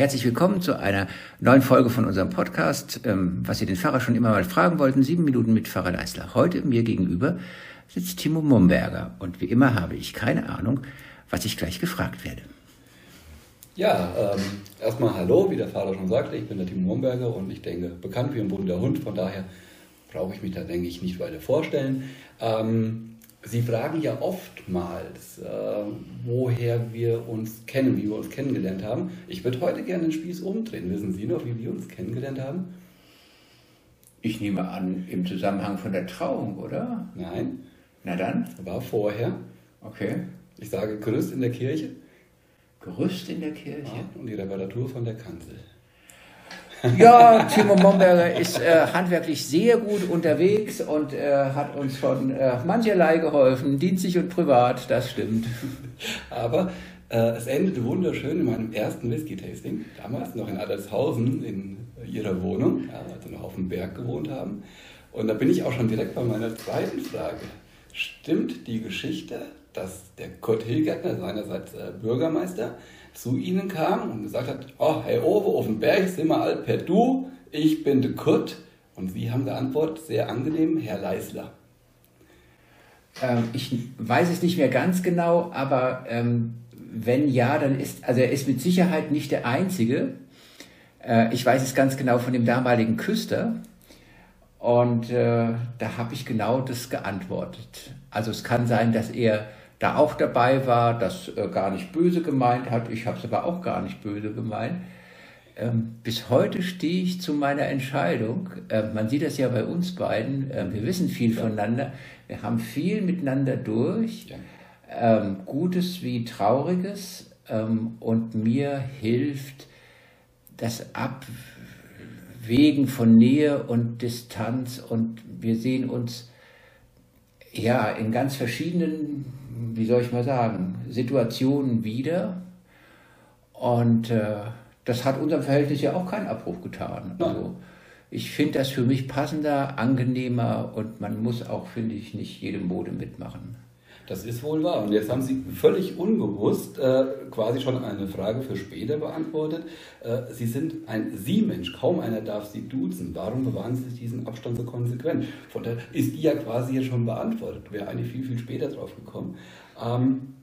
Herzlich willkommen zu einer neuen Folge von unserem Podcast, ähm, was Sie den Pfarrer schon immer mal fragen wollten, sieben Minuten mit Pfarrer Leisler. Heute mir gegenüber sitzt Timo Momberger und wie immer habe ich keine Ahnung, was ich gleich gefragt werde. Ja, ähm, erstmal hallo, wie der Vater schon sagte, ich bin der Timo Momberger und ich denke, bekannt wie ein bunter Hund, von daher brauche ich mich da, denke ich, nicht weiter vorstellen. Ähm, Sie fragen ja oftmals, äh, woher wir uns kennen, wie wir uns kennengelernt haben. Ich würde heute gerne den Spieß umdrehen. Wissen Sie noch, wie wir uns kennengelernt haben? Ich nehme an, im Zusammenhang von der Trauung, oder? Nein. Na dann? War vorher. Okay. Ich sage Gerüst in der Kirche. Gerüst in der Kirche? Ja, und die Reparatur von der Kanzel. Ja, Timo Momberger ist äh, handwerklich sehr gut unterwegs und äh, hat uns schon äh, mancherlei geholfen, dienstlich und privat, das stimmt. Aber äh, es endete wunderschön in meinem ersten Whisky-Tasting, damals noch in Adlershausen in ihrer Wohnung, ja, als wir noch auf dem Berg gewohnt haben. Und da bin ich auch schon direkt bei meiner zweiten Frage. Stimmt die Geschichte, dass der Kurt Hilgärtner, seinerseits äh, Bürgermeister, zu ihnen kam und gesagt hat, oh, Herr Owe, auf dem Berg sind wir alle per Du, ich bin der Kurt. Und Sie haben geantwortet, sehr angenehm, Herr Leisler. Ähm, ich weiß es nicht mehr ganz genau, aber ähm, wenn ja, dann ist, also er ist mit Sicherheit nicht der Einzige. Äh, ich weiß es ganz genau von dem damaligen Küster. Und äh, da habe ich genau das geantwortet. Also es kann sein, dass er da auch dabei war, das äh, gar nicht böse gemeint hat. Ich habe es aber auch gar nicht böse gemeint. Ähm, bis heute stehe ich zu meiner Entscheidung. Äh, man sieht das ja bei uns beiden. Äh, wir wissen viel ja. voneinander. Wir haben viel miteinander durch. Ja. Ähm, Gutes wie Trauriges. Ähm, und mir hilft das Abwägen von Nähe und Distanz. Und wir sehen uns ja in ganz verschiedenen wie soll ich mal sagen, Situationen wieder. Und äh, das hat unserem Verhältnis ja auch keinen Abbruch getan. Also ich finde das für mich passender, angenehmer und man muss auch, finde ich, nicht jede Mode mitmachen. Das ist wohl wahr. Und jetzt haben Sie völlig unbewusst äh, quasi schon eine Frage für später beantwortet. Äh, Sie sind ein Sie-Mensch. Kaum einer darf Sie duzen. Warum bewahren Sie diesen Abstand so konsequent? Von daher ist die ja quasi jetzt schon beantwortet. Wäre eigentlich viel, viel später drauf gekommen. Ähm,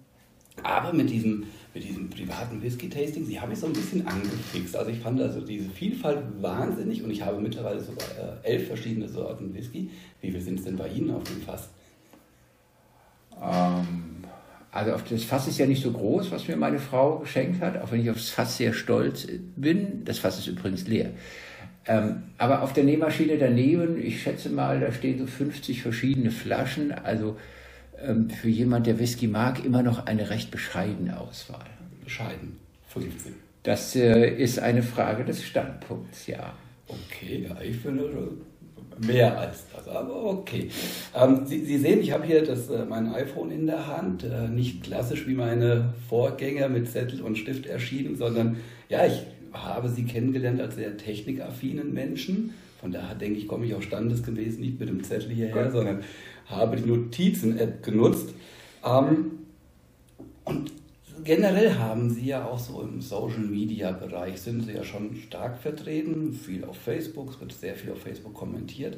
aber mit diesem, mit diesem privaten Whisky-Tasting, sie haben mich so ein bisschen angefixt. Also ich fand also diese Vielfalt wahnsinnig und ich habe mittlerweile sogar äh, elf verschiedene Sorten Whisky. Wie viel sind es denn bei Ihnen auf dem Fass? Ähm, also auf das Fass ist ja nicht so groß, was mir meine Frau geschenkt hat, auch wenn ich aufs Fass sehr stolz bin. Das Fass ist übrigens leer. Ähm, aber auf der Nähmaschine daneben, ich schätze mal, da stehen so 50 verschiedene Flaschen. Also ähm, für jemand, der Whisky mag, immer noch eine recht bescheidene Auswahl. Bescheiden, 15. Das äh, ist eine Frage des Standpunkts, ja. Okay, ja, ich finde mehr als aber okay. Ähm, Sie, Sie, sehen, ich habe hier das, äh, mein iPhone in der Hand, äh, nicht klassisch wie meine Vorgänger mit Zettel und Stift erschienen, sondern ja, ich habe Sie kennengelernt als sehr technikaffinen Menschen. Von daher denke ich, komme ich auch standesgemäß nicht mit dem Zettel hierher, Gut. sondern habe die Notizen-App genutzt. Ähm, und generell haben Sie ja auch so im Social-Media-Bereich, sind Sie ja schon stark vertreten, viel auf Facebook, es wird sehr viel auf Facebook kommentiert.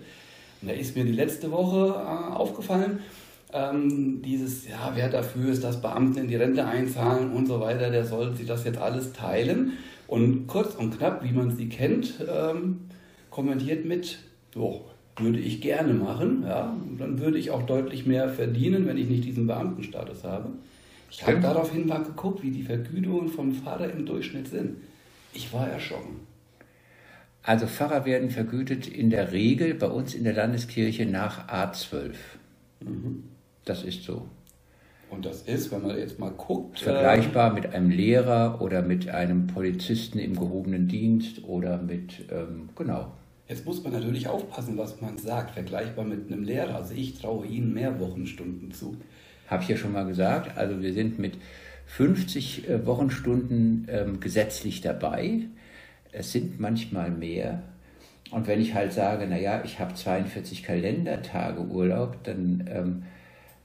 Und da ist mir die letzte Woche äh, aufgefallen, ähm, dieses, ja, wer dafür ist, dass Beamten in die Rente einzahlen und so weiter, der soll sich das jetzt alles teilen. Und kurz und knapp, wie man sie kennt, ähm, kommentiert mit, jo, würde ich gerne machen, ja, und dann würde ich auch deutlich mehr verdienen, wenn ich nicht diesen Beamtenstatus habe. Ich habe daraufhin mal geguckt, wie die Vergütungen vom Pfarrer im Durchschnitt sind. Ich war erschrocken. Also Pfarrer werden vergütet in der Regel bei uns in der Landeskirche nach A12. Mhm. Das ist so. Und das ist, wenn man jetzt mal guckt. Vergleichbar äh, mit einem Lehrer oder mit einem Polizisten im gehobenen Dienst oder mit, ähm, genau. Jetzt muss man natürlich aufpassen, was man sagt. Vergleichbar mit einem Lehrer. Also ich traue Ihnen mehr Wochenstunden zu. Habe ich ja schon mal gesagt. Also wir sind mit 50 äh, Wochenstunden ähm, gesetzlich dabei. Es sind manchmal mehr. Und wenn ich halt sage, naja, ich habe 42 Kalendertage Urlaub, dann ähm,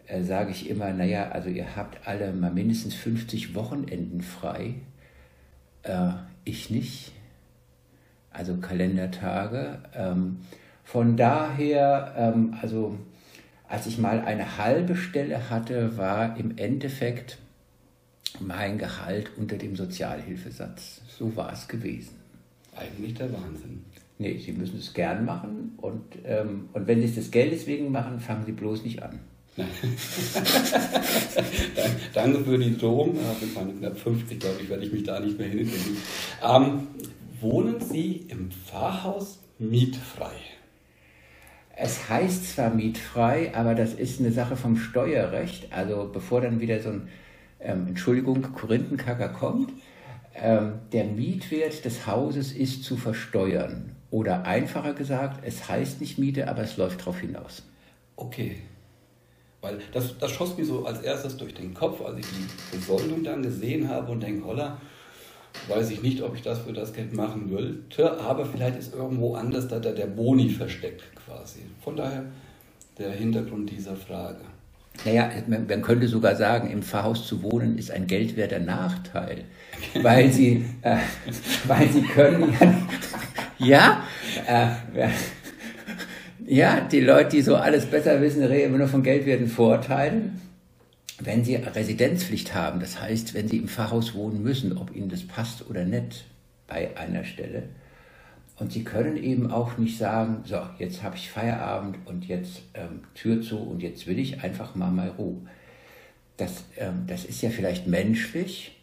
äh, sage ich immer, naja, also ihr habt alle mal mindestens 50 Wochenenden frei. Äh, ich nicht. Also Kalendertage. Ähm, von daher, ähm, also als ich mal eine halbe Stelle hatte, war im Endeffekt mein Gehalt unter dem Sozialhilfesatz. So war es gewesen. Eigentlich der Wahnsinn. Nee, Sie müssen es gern machen und, ähm, und wenn Sie es des Geldes wegen machen, fangen Sie bloß nicht an. Danke für die Drohung. Mit meinen knapp 50, glaube ich, werde ich mich da nicht mehr hinfinden. Ähm, wohnen Sie im Pfarrhaus mietfrei? Es heißt zwar mietfrei, aber das ist eine Sache vom Steuerrecht. Also bevor dann wieder so ein, ähm, Entschuldigung, Korinthenkacker kommt, ähm, der Mietwert des Hauses ist zu versteuern. Oder einfacher gesagt, es heißt nicht Miete, aber es läuft darauf hinaus. Okay. Weil das, das schoss mir so als erstes durch den Kopf, als ich die Besoldung dann gesehen habe und denke, holla, weiß ich nicht, ob ich das für das Geld machen wollte, aber vielleicht ist irgendwo anders da der Boni versteckt quasi. Von daher der Hintergrund dieser Frage. Naja, man, könnte sogar sagen, im Pfarrhaus zu wohnen ist ein geldwerter Nachteil, weil sie, äh, weil sie können ja, ja äh, ja, die Leute, die so alles besser wissen, reden immer nur von geldwerten Vorteilen. Wenn Sie Residenzpflicht haben, das heißt, wenn Sie im Pfarrhaus wohnen müssen, ob Ihnen das passt oder nicht bei einer Stelle, und Sie können eben auch nicht sagen, so, jetzt habe ich Feierabend und jetzt ähm, Tür zu und jetzt will ich einfach mal mal Ruhe. Das, ähm, das ist ja vielleicht menschlich,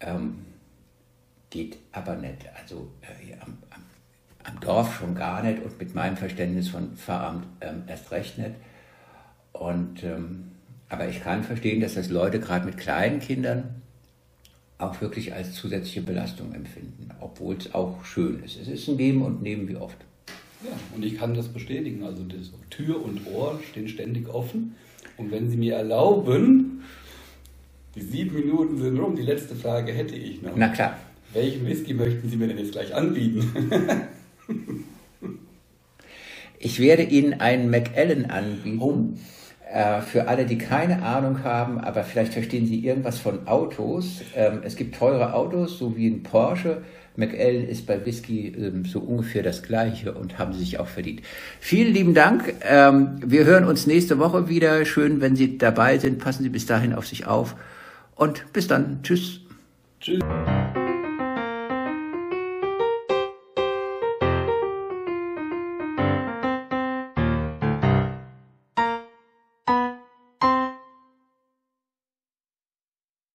ähm, geht aber nicht. Also äh, am, am, am, Dorf schon gar nicht und mit meinem Verständnis von Pfarramt ähm, erst recht nicht. Und ähm, aber ich kann verstehen, dass das Leute gerade mit kleinen Kindern auch wirklich als zusätzliche Belastung empfinden, obwohl es auch schön ist. Es ist ein Geben und Nehmen wie oft. Ja, und ich kann das bestätigen. Also das Tür und Ohr stehen ständig offen. Und wenn Sie mir erlauben, die sieben Minuten sind rum, die letzte Frage hätte ich noch. Na klar. Welchen Whisky möchten Sie mir denn jetzt gleich anbieten? ich werde Ihnen einen Macallan anbieten. Oh. Äh, für alle, die keine Ahnung haben, aber vielleicht verstehen Sie irgendwas von Autos. Ähm, es gibt teure Autos, so wie ein Porsche. McAllen ist bei Whisky ähm, so ungefähr das Gleiche und haben sie sich auch verdient. Vielen lieben Dank. Ähm, wir hören uns nächste Woche wieder. Schön, wenn Sie dabei sind. Passen Sie bis dahin auf sich auf. Und bis dann. Tschüss. Tschüss.